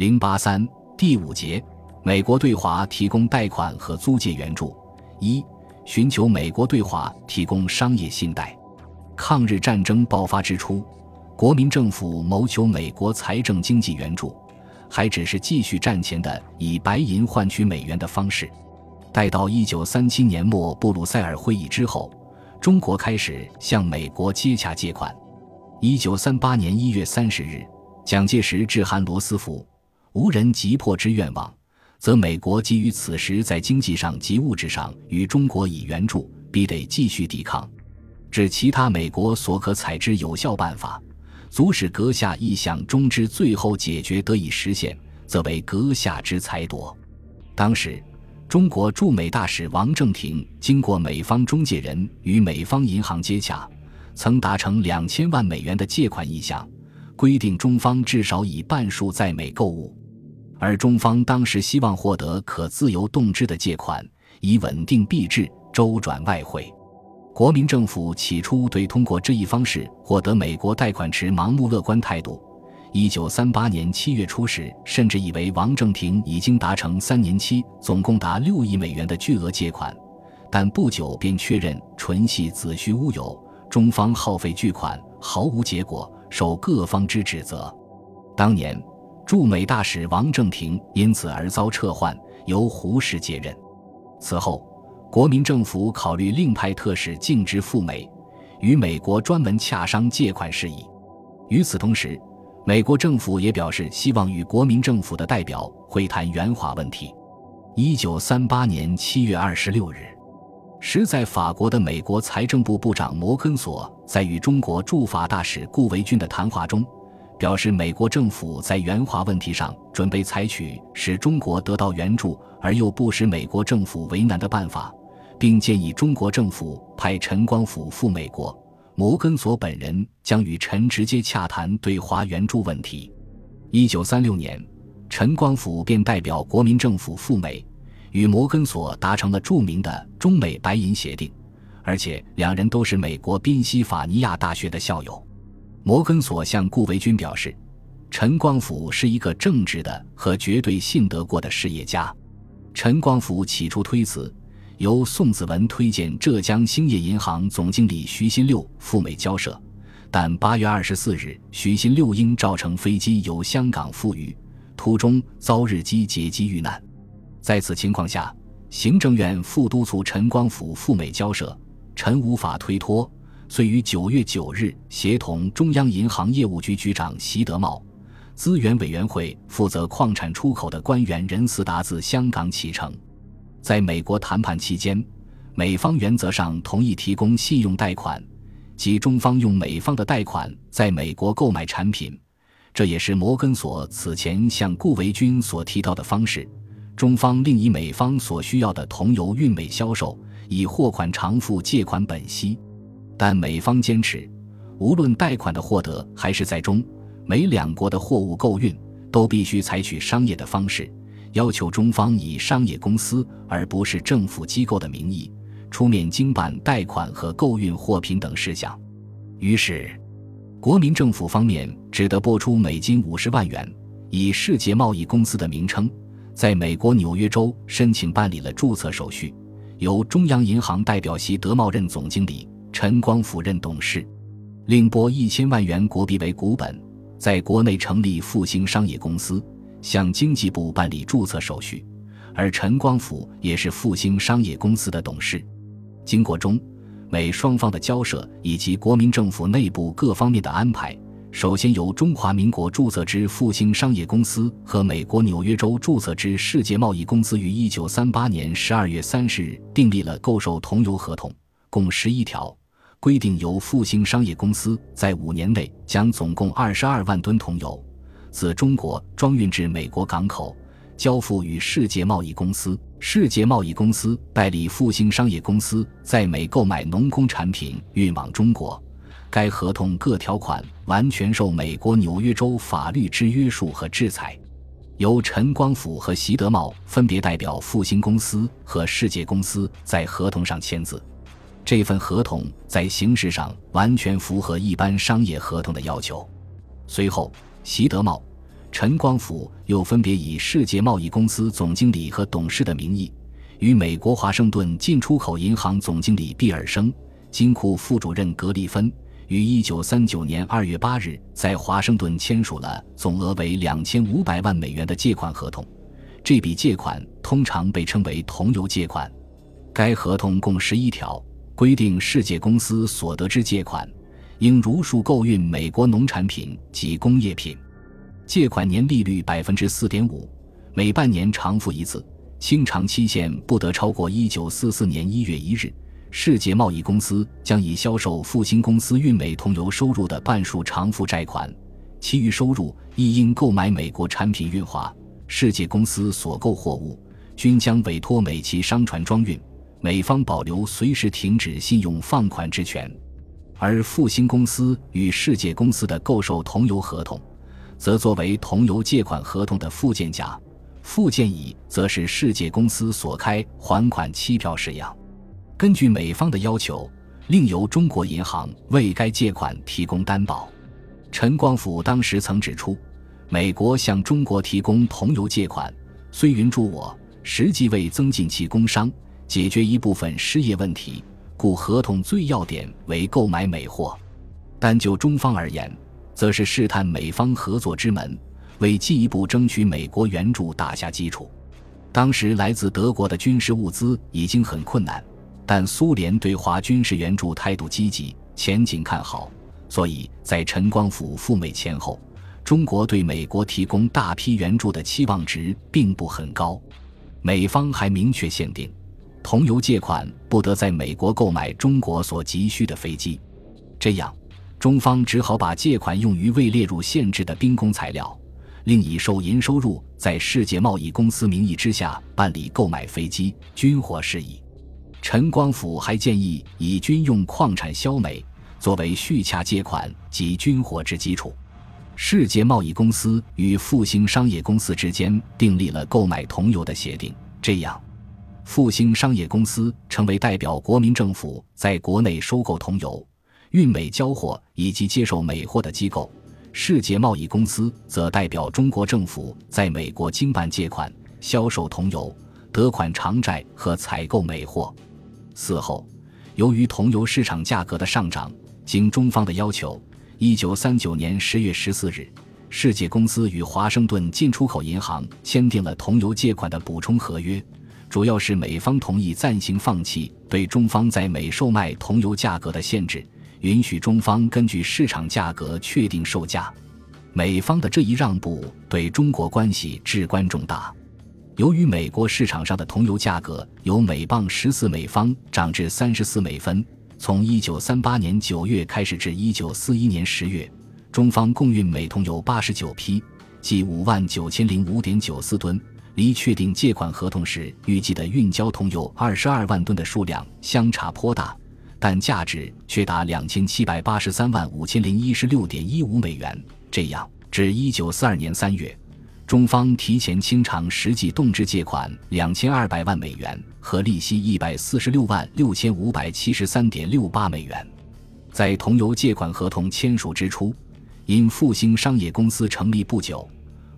零八三第五节，美国对华提供贷款和租借援助。一、寻求美国对华提供商业信贷。抗日战争爆发之初，国民政府谋求美国财政经济援助，还只是继续战前的以白银换取美元的方式。待到一九三七年末布鲁塞尔会议之后，中国开始向美国接洽借款。一九三八年一月三十日，蒋介石致函罗斯福。无人急迫之愿望，则美国基于此时在经济上及物质上与中国以援助，必得继续抵抗。指其他美国所可采之有效办法，足使阁下意想中之最后解决得以实现，则为阁下之裁夺。当时，中国驻美大使王正廷经过美方中介人与美方银行接洽，曾达成两千万美元的借款意向，规定中方至少以半数在美购物。而中方当时希望获得可自由动支的借款，以稳定币制、周转外汇。国民政府起初对通过这一方式获得美国贷款持盲目乐观态度。一九三八年七月初时，甚至以为王正廷已经达成三年期、总共达六亿美元的巨额借款，但不久便确认纯系子虚乌有，中方耗费巨款毫无结果，受各方之指责。当年。驻美大使王正廷因此而遭撤换，由胡适接任。此后，国民政府考虑另派特使径直赴美，与美国专门洽商借款事宜。与此同时，美国政府也表示希望与国民政府的代表会谈援华问题。一九三八年七月二十六日，时在法国的美国财政部部长摩根索在与中国驻法大使顾维钧的谈话中。表示美国政府在援华问题上准备采取使中国得到援助而又不使美国政府为难的办法，并建议中国政府派陈光甫赴美国，摩根索本人将与陈直接洽谈对华援助问题。一九三六年，陈光甫便代表国民政府赴美，与摩根索达成了著名的中美白银协定，而且两人都是美国宾夕法尼亚大学的校友。摩根索向顾维钧表示，陈光甫是一个正直的和绝对信得过的事业家。陈光甫起初推辞，由宋子文推荐浙江兴业银行总经理徐新六赴美交涉，但八月二十四日，徐新六应召乘飞机由香港赴渝，途中遭日机劫机遇难。在此情况下，行政院副督促陈光甫赴美交涉，陈无法推脱。遂于九月九日协同中央银行业务局局长习德茂、资源委员会负责矿产出口的官员任思达自香港启程。在美国谈判期间，美方原则上同意提供信用贷款，即中方用美方的贷款在美国购买产品，这也是摩根索此前向顾维钧所提到的方式。中方另以美方所需要的铜油运美销售，以货款偿付借款本息。但美方坚持，无论贷款的获得还是在中美两国的货物购运，都必须采取商业的方式，要求中方以商业公司而不是政府机构的名义出面经办贷款和购运货品等事项。于是，国民政府方面只得拨出美金五十万元，以世界贸易公司的名称，在美国纽约州申请办理了注册手续，由中央银行代表席德茂任总经理。陈光甫任董事，另拨一千万元国币为股本，在国内成立复兴商业公司，向经济部办理注册手续。而陈光甫也是复兴商业公司的董事。经过中美双方的交涉以及国民政府内部各方面的安排，首先由中华民国注册之复兴商业公司和美国纽约州注册之世界贸易公司于一九三八年十二月三十日订立了购售桐油合同，共十一条。规定由复兴商业公司在五年内将总共二十二万吨铜油自中国装运至美国港口，交付与世界贸易公司。世界贸易公司代理复兴商业公司在美购买农工产品运往中国。该合同各条款完全受美国纽约州法律之约束和制裁。由陈光甫和习德茂分别代表复兴公司和世界公司在合同上签字。这份合同在形式上完全符合一般商业合同的要求。随后，习德茂、陈光甫又分别以世界贸易公司总经理和董事的名义，与美国华盛顿进出口银行总经理毕尔生、金库副主任格里芬，于一九三九年二月八日在华盛顿签署了总额为两千五百万美元的借款合同。这笔借款通常被称为同油借款。该合同共十一条，规定世界公司所得之借款，应如数购运美国农产品及工业品。借款年利率百分之四点五，每半年偿付一次，清偿期限不得超过一九四四年一月一日。世界贸易公司将以销售复兴公司运美桐油收入的半数偿付债款，其余收入亦应购买美国产品运华。世界公司所购货物均将委托美其商船装运，美方保留随时停止信用放款之权。而复兴公司与世界公司的购售桐油合同。则作为同油借款合同的附件甲，附件乙则是世界公司所开还款期票式样。根据美方的要求，另由中国银行为该借款提供担保。陈光甫当时曾指出，美国向中国提供同油借款，虽云助我，实际为增进其工商，解决一部分失业问题，故合同最要点为购买美货。但就中方而言，则是试探美方合作之门，为进一步争取美国援助打下基础。当时来自德国的军事物资已经很困难，但苏联对华军事援助态度积极，前景看好，所以在陈光甫赴美前后，中国对美国提供大批援助的期望值并不很高。美方还明确限定，同油借款不得在美国购买中国所急需的飞机，这样。中方只好把借款用于未列入限制的兵工材料，另以收银收入在世界贸易公司名义之下办理购买飞机、军火事宜。陈光甫还建议以军用矿产销美作为续洽借款及军火之基础。世界贸易公司与复兴商业公司之间订立了购买桐油的协定，这样，复兴商业公司成为代表国民政府在国内收购桐油。运美交货以及接受美货的机构，世界贸易公司则代表中国政府在美国经办借款、销售桐油、得款偿债和采购美货。此后，由于桐油市场价格的上涨，经中方的要求，一九三九年十月十四日，世界公司与华盛顿进出口银行签订了桐油借款的补充合约，主要是美方同意暂行放弃对中方在美售卖桐油价格的限制。允许中方根据市场价格确定售价，美方的这一让步对中国关系至关重大。由于美国市场上的桐油价格由每磅十四美方涨至三十四美分，从一九三八年九月开始至一九四一年十月，中方共运美桐油八十九批，即五万九千零五点九四吨，离确定借款合同时预计的运交桐油二十二万吨的数量相差颇大。但价值却达两千七百八十三万五千零一十六点一五美元。这样，至一九四二年三月，中方提前清偿实际动支借款两千二百万美元和利息一百四十六万六千五百七十三点六八美元。在同油借款合同签署之初，因复兴商业公司成立不久，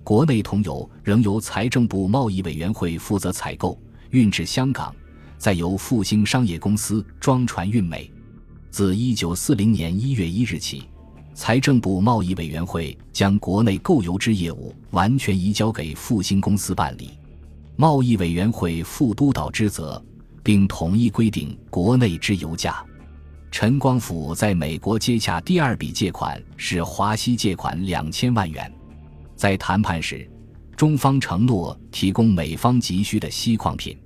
国内桐油仍由财政部贸易委员会负责采购，运至香港。再由复兴商业公司装船运美。自一九四零年一月一日起，财政部贸易委员会将国内购油之业务完全移交给复兴公司办理，贸易委员会负督导之责，并统一规定国内之油价。陈光甫在美国接洽第二笔借款是华西借款两千万元，在谈判时，中方承诺提供美方急需的锡矿品。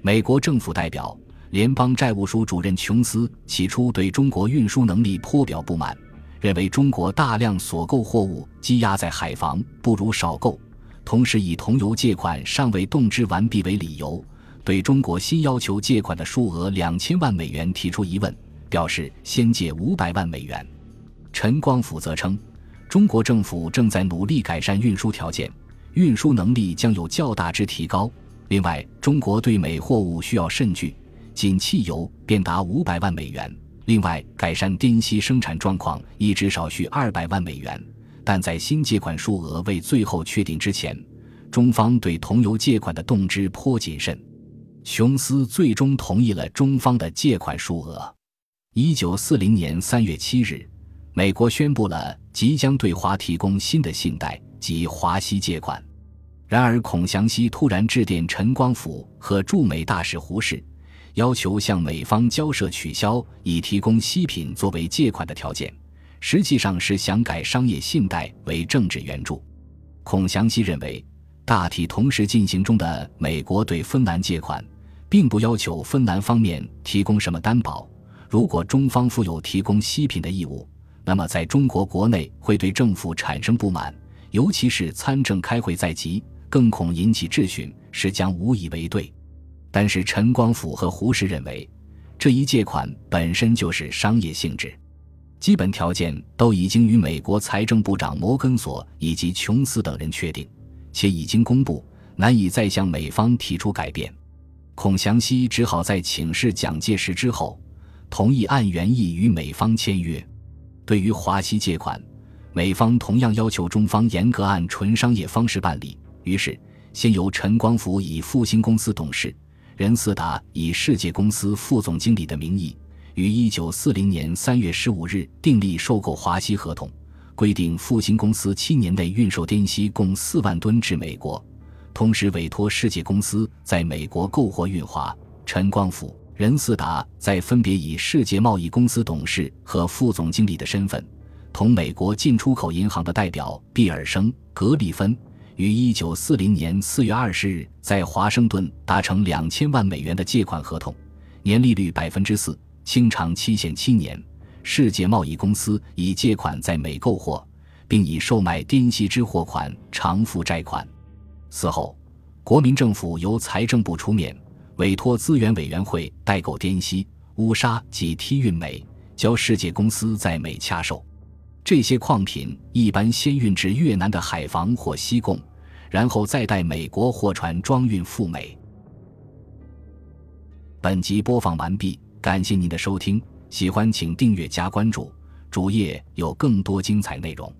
美国政府代表、联邦债务署主任琼斯起初对中国运输能力颇表不满，认为中国大量所购货物积压在海防，不如少购。同时以同油借款尚未动支完毕为理由，对中国新要求借款的数额两千万美元提出疑问，表示先借五百万美元。陈光甫则称，中国政府正在努力改善运输条件，运输能力将有较大之提高。另外，中国对美货物需要甚巨，仅汽油便达五百万美元。另外，改善滇西生产状况亦至少需二百万美元。但在新借款数额未最后确定之前，中方对同油借款的动之颇谨慎。琼斯最终同意了中方的借款数额。一九四零年三月七日，美国宣布了即将对华提供新的信贷及华西借款。然而，孔祥熙突然致电陈光甫和驻美大使胡适，要求向美方交涉取消以提供西品作为借款的条件，实际上是想改商业信贷为政治援助。孔祥熙认为，大体同时进行中的美国对芬兰借款，并不要求芬兰方面提供什么担保。如果中方负有提供西品的义务，那么在中国国内会对政府产生不满，尤其是参政开会在即。更恐引起质询，是将无以为对。但是陈光甫和胡适认为，这一借款本身就是商业性质，基本条件都已经与美国财政部长摩根索以及琼斯等人确定，且已经公布，难以再向美方提出改变。孔祥熙只好在请示蒋介石之后，同意按原意与美方签约。对于华西借款，美方同样要求中方严格按纯商业方式办理。于是，先由陈光甫以复兴公司董事，任四达以世界公司副总经理的名义，于一九四零年三月十五日订立收购华西合同，规定复兴公司七年内运售滇西共四万吨至美国，同时委托世界公司在美国购货运华。陈光甫、任四达在分别以世界贸易公司董事和副总经理的身份，同美国进出口银行的代表毕尔生、格里芬。于一九四零年四月二十日在华盛顿达成两千万美元的借款合同，年利率百分之四，清偿期限七年。世界贸易公司以借款在美购货，并以售卖滇西之货款偿付债款。此后，国民政府由财政部出面，委托资源委员会代购滇西、乌沙及梯运煤，交世界公司在美洽售。这些矿品一般先运至越南的海防或西贡，然后再带美国货船装运赴美。本集播放完毕，感谢您的收听，喜欢请订阅加关注，主页有更多精彩内容。